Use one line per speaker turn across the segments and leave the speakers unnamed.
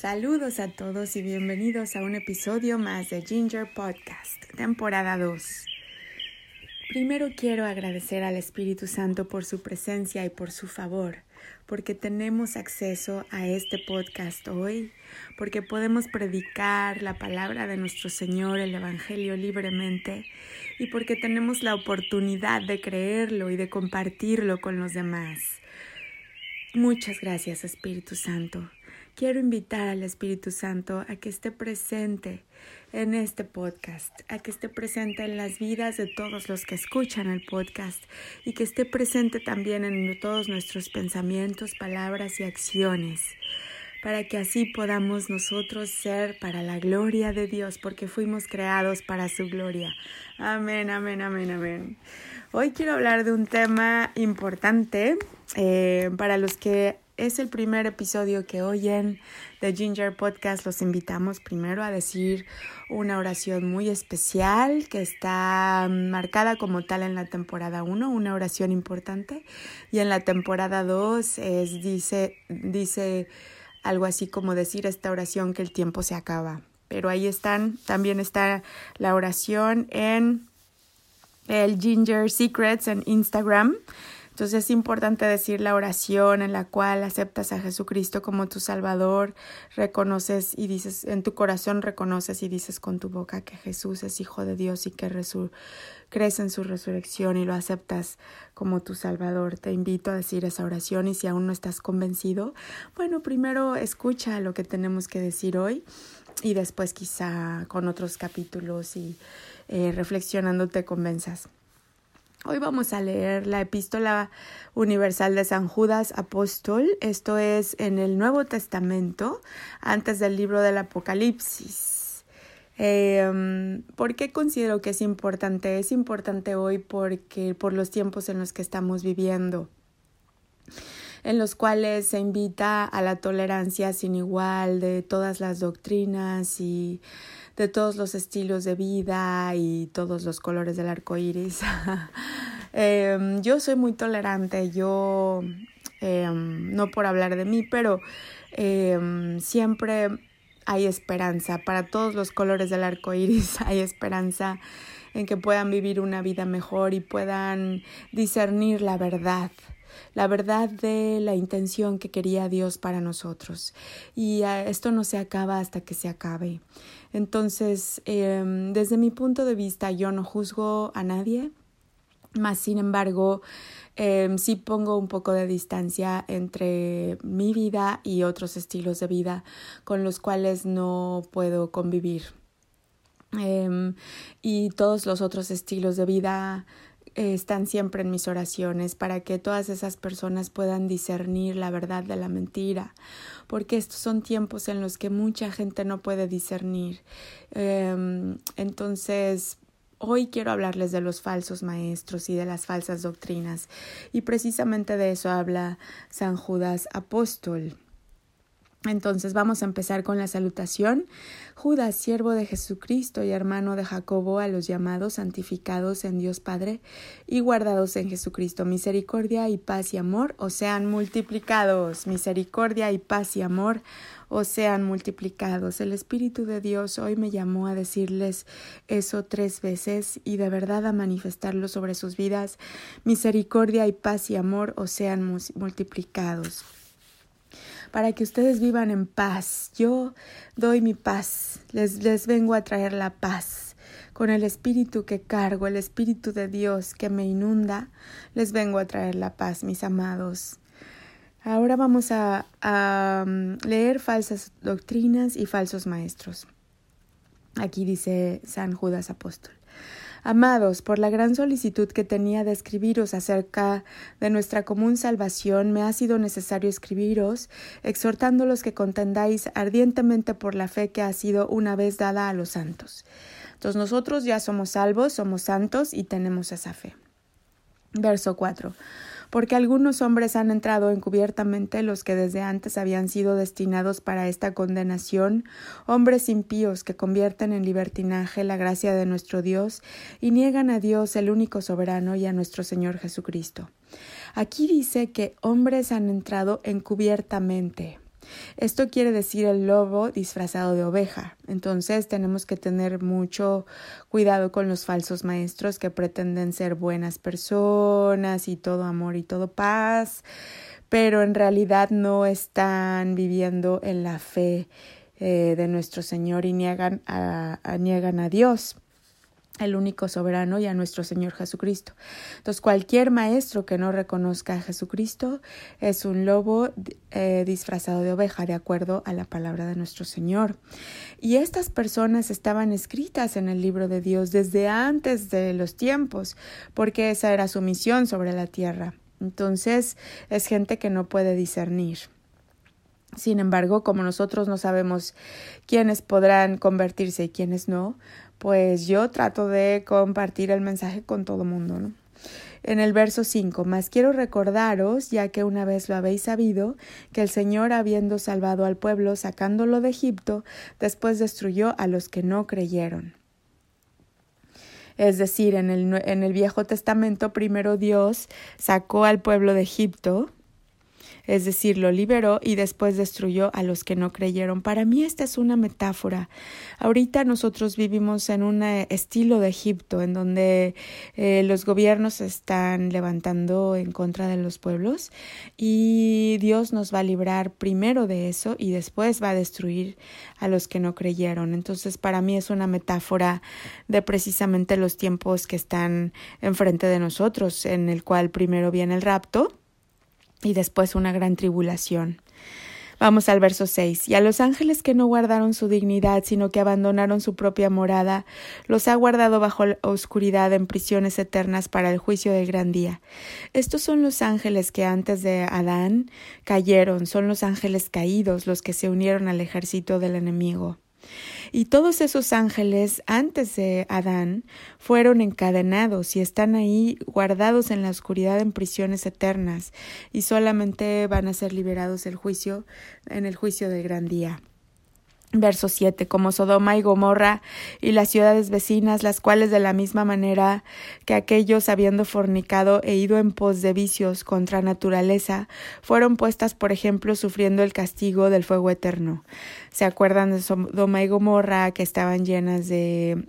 Saludos a todos y bienvenidos a un episodio más de Ginger Podcast, temporada 2. Primero quiero agradecer al Espíritu Santo por su presencia y por su favor, porque tenemos acceso a este podcast hoy, porque podemos predicar la palabra de nuestro Señor, el Evangelio libremente, y porque tenemos la oportunidad de creerlo y de compartirlo con los demás. Muchas gracias, Espíritu Santo. Quiero invitar al Espíritu Santo a que esté presente en este podcast, a que esté presente en las vidas de todos los que escuchan el podcast y que esté presente también en todos nuestros pensamientos, palabras y acciones, para que así podamos nosotros ser para la gloria de Dios, porque fuimos creados para su gloria. Amén, amén, amén, amén. Hoy quiero hablar de un tema importante eh, para los que es el primer episodio que oyen de Ginger Podcast, los invitamos primero a decir una oración muy especial que está marcada como tal en la temporada 1, una oración importante, y en la temporada 2 es, dice, dice algo así como decir esta oración que el tiempo se acaba. Pero ahí están, también está la oración en el Ginger Secrets en Instagram. Entonces es importante decir la oración en la cual aceptas a Jesucristo como tu Salvador, reconoces y dices, en tu corazón reconoces y dices con tu boca que Jesús es Hijo de Dios y que crees en su resurrección y lo aceptas como tu Salvador. Te invito a decir esa oración y si aún no estás convencido, bueno, primero escucha lo que tenemos que decir hoy y después quizá con otros capítulos y eh, reflexionando te convenzas. Hoy vamos a leer la epístola universal de San Judas Apóstol. Esto es en el Nuevo Testamento, antes del libro del Apocalipsis. Eh, ¿Por qué considero que es importante? Es importante hoy porque por los tiempos en los que estamos viviendo en los cuales se invita a la tolerancia sin igual de todas las doctrinas y de todos los estilos de vida y todos los colores del arco iris. Em, yo soy muy tolerante, yo, em, no por hablar de mí, pero em, siempre hay esperanza. Para todos los colores del arco iris hay esperanza en que puedan vivir una vida mejor y puedan discernir la verdad la verdad de la intención que quería Dios para nosotros. Y ah, esto no se acaba hasta que se acabe. Entonces, em, desde mi punto de vista, yo no juzgo a nadie, más sin embargo, eh, sí pongo un poco de distancia entre mi vida y otros estilos de vida con los cuales no puedo convivir. Em, y todos los otros estilos de vida están siempre en mis oraciones para que todas esas personas puedan discernir la verdad de la mentira, porque estos son tiempos en los que mucha gente no puede discernir. Em, entonces, Hoy quiero hablarles de los falsos maestros y de las falsas doctrinas, y precisamente de eso habla San Judas Apóstol. Entonces vamos a empezar con la salutación. Judas, siervo de Jesucristo y hermano de Jacobo, a los llamados, santificados en Dios Padre y guardados en Jesucristo. Misericordia y paz y amor os sean multiplicados. Misericordia y paz y amor os sean multiplicados. El Espíritu de Dios hoy me llamó a decirles eso tres veces y de verdad a manifestarlo sobre sus vidas. Misericordia y paz y amor os sean multiplicados para que ustedes vivan en paz. Yo doy mi paz, les, les vengo a traer la paz. Con el espíritu que cargo, el espíritu de Dios que me inunda, les vengo a traer la paz, mis amados. Ahora vamos a, a mm, leer falsas doctrinas y falsos maestros. Aquí dice San Judas Apóstol. Amados, por la gran solicitud que tenía de escribiros acerca de nuestra común salvación, me ha sido necesario escribiros, exhortándolos que contendáis ardientemente por la fe que ha sido una vez dada a los santos. Entonces nosotros ya somos salvos, somos santos y tenemos esa fe. Verso 4 porque algunos hombres han entrado encubiertamente los que desde antes habían sido destinados para esta condenación, hombres impíos que convierten en libertinaje la gracia de nuestro Dios y niegan a Dios el único soberano y a nuestro Señor Jesucristo. Aquí dice que hombres han entrado encubiertamente. Esto quiere decir el lobo disfrazado de oveja. Entonces tenemos que tener mucho cuidado con los falsos maestros que pretenden ser buenas personas y todo amor y todo paz, pero en realidad no están viviendo en la fe eh, de nuestro Señor y niegan a, niegan a Dios el único soberano y a nuestro Señor Jesucristo. Entonces, cualquier maestro que no reconozca a Jesucristo es un lobo eh, disfrazado de oveja, de acuerdo a la palabra de nuestro Señor. Y estas personas estaban escritas en el libro de Dios desde antes de los tiempos, porque esa era su misión sobre la tierra. Entonces, es gente que no puede discernir. Sin embargo, como nosotros no sabemos quiénes podrán convertirse y quiénes no, pues yo trato de compartir el mensaje con todo el mundo, ¿no? En el verso 5, mas quiero recordaros, ya que una vez lo habéis sabido, que el Señor, habiendo salvado al pueblo, sacándolo de Egipto, después destruyó a los que no creyeron. Es decir, en el, en el Viejo Testamento, primero Dios sacó al pueblo de Egipto, es decir, lo liberó y después destruyó a los que no creyeron. Para mí esta es una metáfora. Ahorita nosotros vivimos en un eh, estilo de Egipto, en donde eh, los gobiernos están levantando en contra de los pueblos y Dios nos va a librar primero de eso y después va a destruir a los que no creyeron. Entonces, para mí es una metáfora de precisamente los tiempos que están enfrente de nosotros, en el cual primero viene el rapto y después una gran tribulación. Vamos al verso 6. Y a los ángeles que no guardaron su dignidad, sino que abandonaron su propia morada, los ha guardado bajo la oscuridad en prisiones eternas para el juicio del gran día. Estos son los ángeles que antes de Adán cayeron, son los ángeles caídos, los que se unieron al ejército del enemigo. Y todos esos ángeles antes de Adán fueron encadenados y están ahí guardados en la oscuridad en prisiones eternas y solamente van a ser liberados el juicio en el juicio del gran día. Verso 7. Como Sodoma y Gomorra y las ciudades vecinas, las cuales de la misma manera que aquellos habiendo fornicado e ido en pos de vicios contra naturaleza, fueron puestas, por ejemplo, sufriendo el castigo del fuego eterno. ¿Se acuerdan de Sodoma y Gomorra que estaban llenas de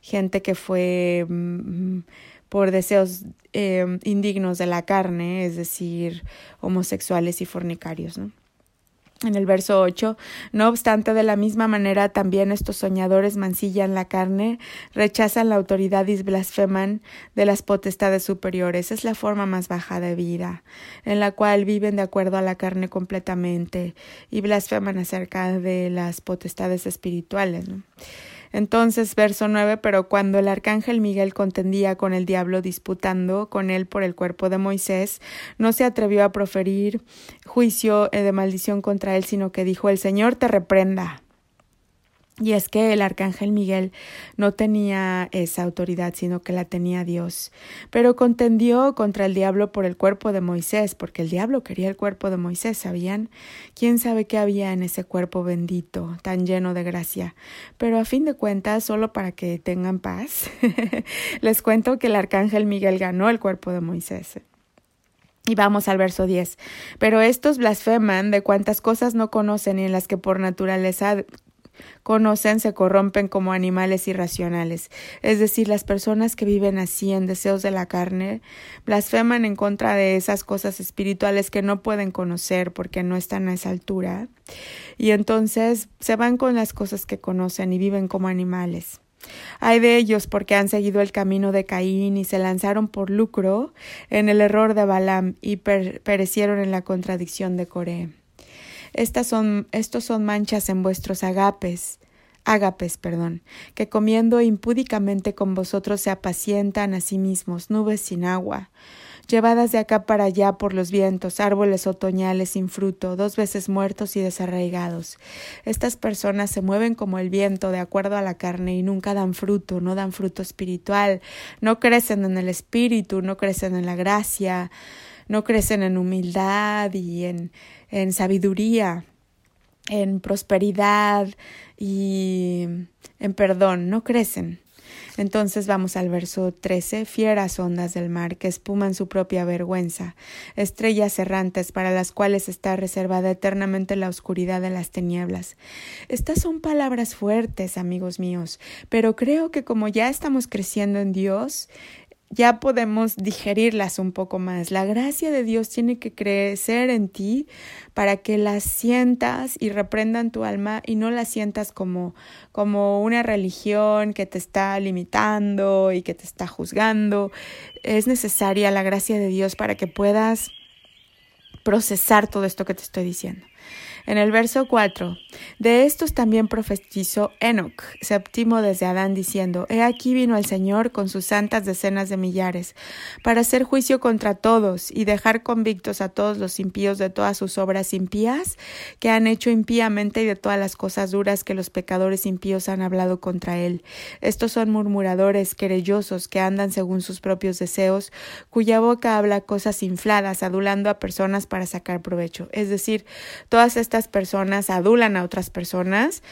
gente que fue mm, por deseos eh, indignos de la carne, es decir, homosexuales y fornicarios, ¿no? En el verso 8, no obstante, de la misma manera también estos soñadores mancillan la carne, rechazan la autoridad y blasfeman de las potestades superiores. Es la forma más baja de vida, en la cual viven de acuerdo a la carne completamente y blasfeman acerca de las potestades espirituales. Entonces, verso 9, pero cuando el arcángel Miguel contendía con el diablo disputando con él por el cuerpo de Moisés, no se atrevió a proferir juicio de maldición contra él, sino que dijo, el Señor te reprenda. Y es que el arcángel Miguel no tenía esa autoridad, sino que la tenía Dios. Pero contendió contra el diablo por el cuerpo de Moisés, porque el diablo quería el cuerpo de Moisés, ¿sabían? ¿Quién sabe qué había en ese cuerpo bendito, tan lleno de gracia? Pero a fin de cuentas, solo para que tengan paz, les cuento que el arcángel Miguel ganó el cuerpo de Moisés. Y vamos al verso 10. Pero estos blasfeman de cuantas cosas no conocen y en las que por naturaleza conocen se corrompen como animales irracionales. Es decir, las personas que viven así en deseos de la carne blasfeman en contra de esas cosas espirituales que no pueden conocer porque no están a esa altura. Y entonces se van con las cosas que conocen y viven como animales. Hay de ellos porque han seguido el camino de Caín y se lanzaron por lucro en el error de Balaam y perecieron en la contradicción de Coré. Estas son, estos son manchas en vuestros agapes, ágapes, perdón, que comiendo impúdicamente con vosotros se apacientan a sí mismos, nubes sin agua, llevadas de acá para allá por los vientos, árboles otoñales sin fruto, dos veces muertos y desarraigados. Estas personas se mueven como el viento de acuerdo a la carne y nunca dan fruto, no dan fruto espiritual, no crecen en el espíritu, no crecen en la gracia, no crecen en humildad y en en sabiduría, en prosperidad y en perdón, no crecen. Entonces vamos al verso 13, fieras ondas del mar que espuman su propia vergüenza, estrellas errantes para las cuales está reservada eternamente la oscuridad de las tinieblas. Estas son palabras fuertes, amigos míos, pero creo que como ya estamos creciendo en Dios, ya podemos digerirlas un poco más. La gracia de Dios tiene que crecer en ti para que las sientas y reprendan tu alma y no las sientas como, como una religión que te está limitando y que te está juzgando. Es necesaria la gracia de Dios para que puedas procesar todo esto que te estoy diciendo. En el verso 4, de estos también profetizó Enoch, séptimo desde Adán, diciendo, He aquí vino el Señor con sus santas decenas de millares, para hacer juicio contra todos y dejar convictos a todos los impíos de todas sus obras impías que han hecho impíamente y de todas las cosas duras que los pecadores impíos han hablado contra él. Estos son murmuradores, querellosos, que andan según sus propios deseos, cuya boca habla cosas infladas, adulando a personas para sacar provecho. Es decir, todas estas estas personas adulan a otras personas,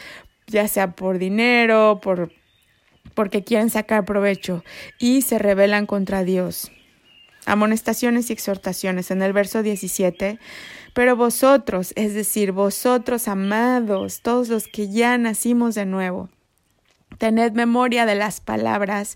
ya sea por dinero, por porque quieren sacar provecho y se rebelan contra Dios. Amonestaciones y exhortaciones en el verso 17. Pero vosotros, es decir, vosotros amados, todos los que ya nacimos de nuevo, Tened memoria de las palabras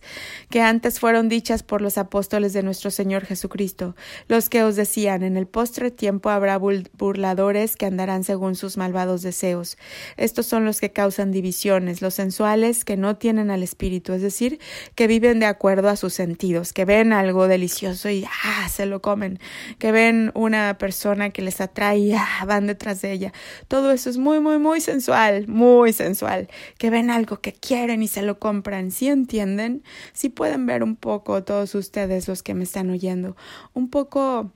que antes fueron dichas por los apóstoles de nuestro Señor Jesucristo, los que os decían, en el postre tiempo habrá burladores que andarán según sus malvados deseos. Estos son los que causan divisiones, los sensuales que no tienen al Espíritu, es decir, que viven de acuerdo a sus sentidos, que ven algo delicioso y ah, se lo comen, que ven una persona que les atrae y ah, van detrás de ella. Todo eso es muy, muy, muy sensual, muy sensual, que ven algo que quieren y se lo compran, si entienden, si pueden ver un poco todos ustedes los que me están oyendo, un poco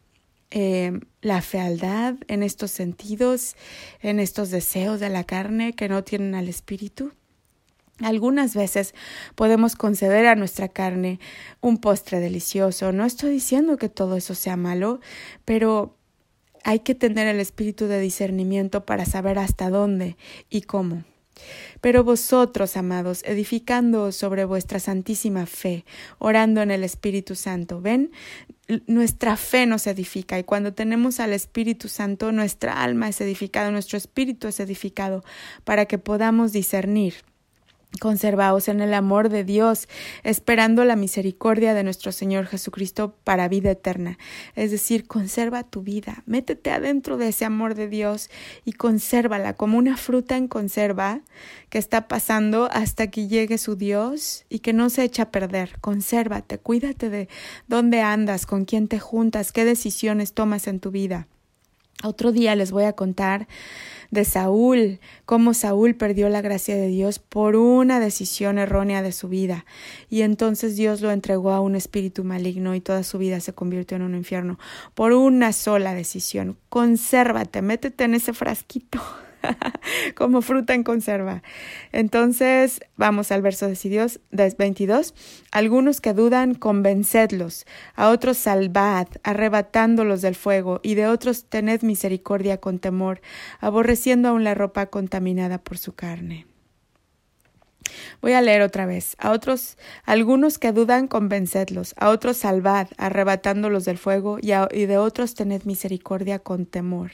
eh, la fealdad en estos sentidos, en estos deseos de la carne que no tienen al espíritu. Algunas veces podemos conceder a nuestra carne un postre delicioso. No estoy diciendo que todo eso sea malo, pero hay que tener el espíritu de discernimiento para saber hasta dónde y cómo. Pero vosotros, amados, edificando sobre vuestra santísima fe, orando en el Espíritu Santo, ven, nuestra fe nos edifica y cuando tenemos al Espíritu Santo, nuestra alma es edificada, nuestro espíritu es edificado para que podamos discernir Conservaos en el amor de Dios, esperando la misericordia de nuestro Señor Jesucristo para vida eterna. Es decir, conserva tu vida, métete adentro de ese amor de Dios y consérvala como una fruta en conserva que está pasando hasta que llegue su Dios y que no se echa a perder. Consérvate, cuídate de dónde andas, con quién te juntas, qué decisiones tomas en tu vida. Otro día les voy a contar de Saúl, cómo Saúl perdió la gracia de Dios por una decisión errónea de su vida, y entonces Dios lo entregó a un espíritu maligno y toda su vida se convirtió en un infierno por una sola decisión. Consérvate, métete en ese frasquito. como fruta en conserva. Entonces, vamos al verso de 22. Algunos que dudan, convencedlos, a otros salvad, arrebatándolos del fuego, y de otros tened misericordia con temor, aborreciendo aún la ropa contaminada por su carne. Voy a leer otra vez. A otros, algunos que dudan, convencedlos. A otros salvad, arrebatándolos del fuego, y, y de otros tened misericordia con temor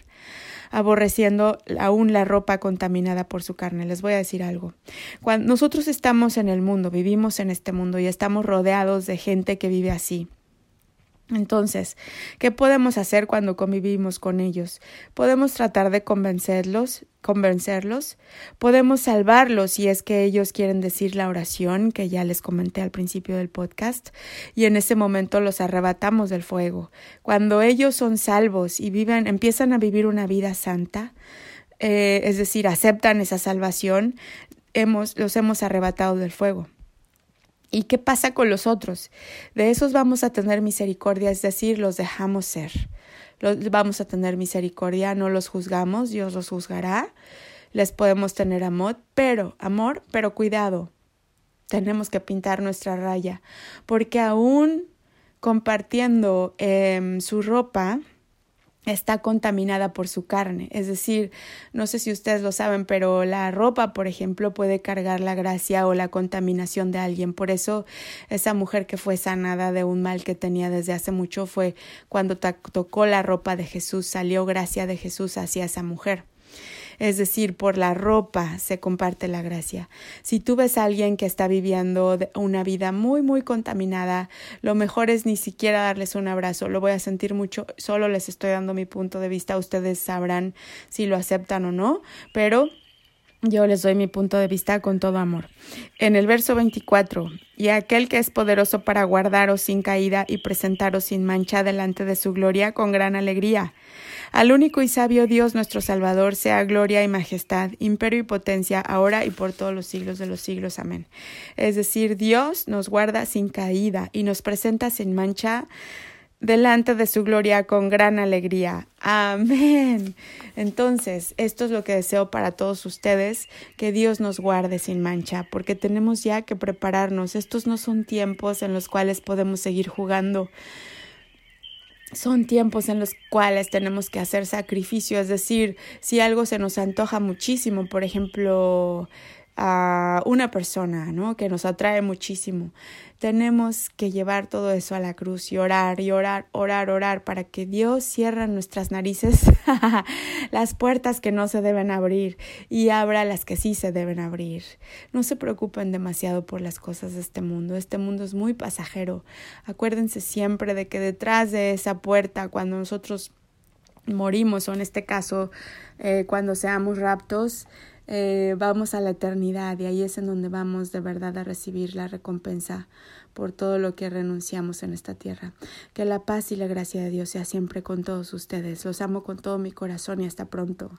aborreciendo aún la ropa contaminada por su carne. Les voy a decir algo. Cuando nosotros estamos en el mundo, vivimos en este mundo y estamos rodeados de gente que vive así. Entonces, ¿qué podemos hacer cuando convivimos con ellos? Podemos tratar de convencerlos, convencerlos, podemos salvarlos si es que ellos quieren decir la oración que ya les comenté al principio del podcast, y en ese momento los arrebatamos del fuego. Cuando ellos son salvos y viven, empiezan a vivir una vida santa, eh, es decir, aceptan esa salvación, hemos, los hemos arrebatado del fuego. ¿Y qué pasa con los otros? De esos vamos a tener misericordia, es decir, los dejamos ser. Los, vamos a tener misericordia, no los juzgamos, Dios los juzgará. Les podemos tener amor, pero, amor, pero cuidado. Tenemos que pintar nuestra raya, porque aún compartiendo em, su ropa, está contaminada por su carne. Es decir, no sé si ustedes lo saben, pero la ropa, por ejemplo, puede cargar la gracia o la contaminación de alguien. Por eso esa mujer que fue sanada de un mal que tenía desde hace mucho fue cuando tocó la ropa de Jesús, salió gracia de Jesús hacia esa mujer es decir, por la ropa se comparte la gracia. Si tú ves a alguien que está viviendo una vida muy, muy contaminada, lo mejor es ni siquiera darles un abrazo, lo voy a sentir mucho, solo les estoy dando mi punto de vista, ustedes sabrán si lo aceptan o no, pero yo les doy mi punto de vista con todo amor. En el verso 24, y aquel que es poderoso para guardaros sin caída y presentaros sin mancha delante de su gloria con gran alegría. Al único y sabio Dios nuestro Salvador sea gloria y majestad, imperio y potencia, ahora y por todos los siglos de los siglos. Amén. Es decir, Dios nos guarda sin caída y nos presenta sin mancha delante de su gloria con gran alegría. Amén. Entonces, esto es lo que deseo para todos ustedes, que Dios nos guarde sin mancha, porque tenemos ya que prepararnos. Estos no son tiempos en los cuales podemos seguir jugando. Son tiempos en los cuales tenemos que hacer sacrificio, es decir, si algo se nos antoja muchísimo, por ejemplo, a una persona, ¿no? Que nos atrae muchísimo. Tenemos que llevar todo eso a la cruz y orar y orar, orar, orar para que Dios cierre nuestras narices las puertas que no se deben abrir y abra las que sí se deben abrir. No se preocupen demasiado por las cosas de este mundo. Este mundo es muy pasajero. Acuérdense siempre de que detrás de esa puerta, cuando nosotros morimos, o en este caso, eh, cuando seamos raptos, eh, vamos a la eternidad y ahí es en donde vamos de verdad a recibir la recompensa por todo lo que renunciamos en esta tierra. Que la paz y la gracia de Dios sea siempre con todos ustedes. Los amo con todo mi corazón y hasta pronto.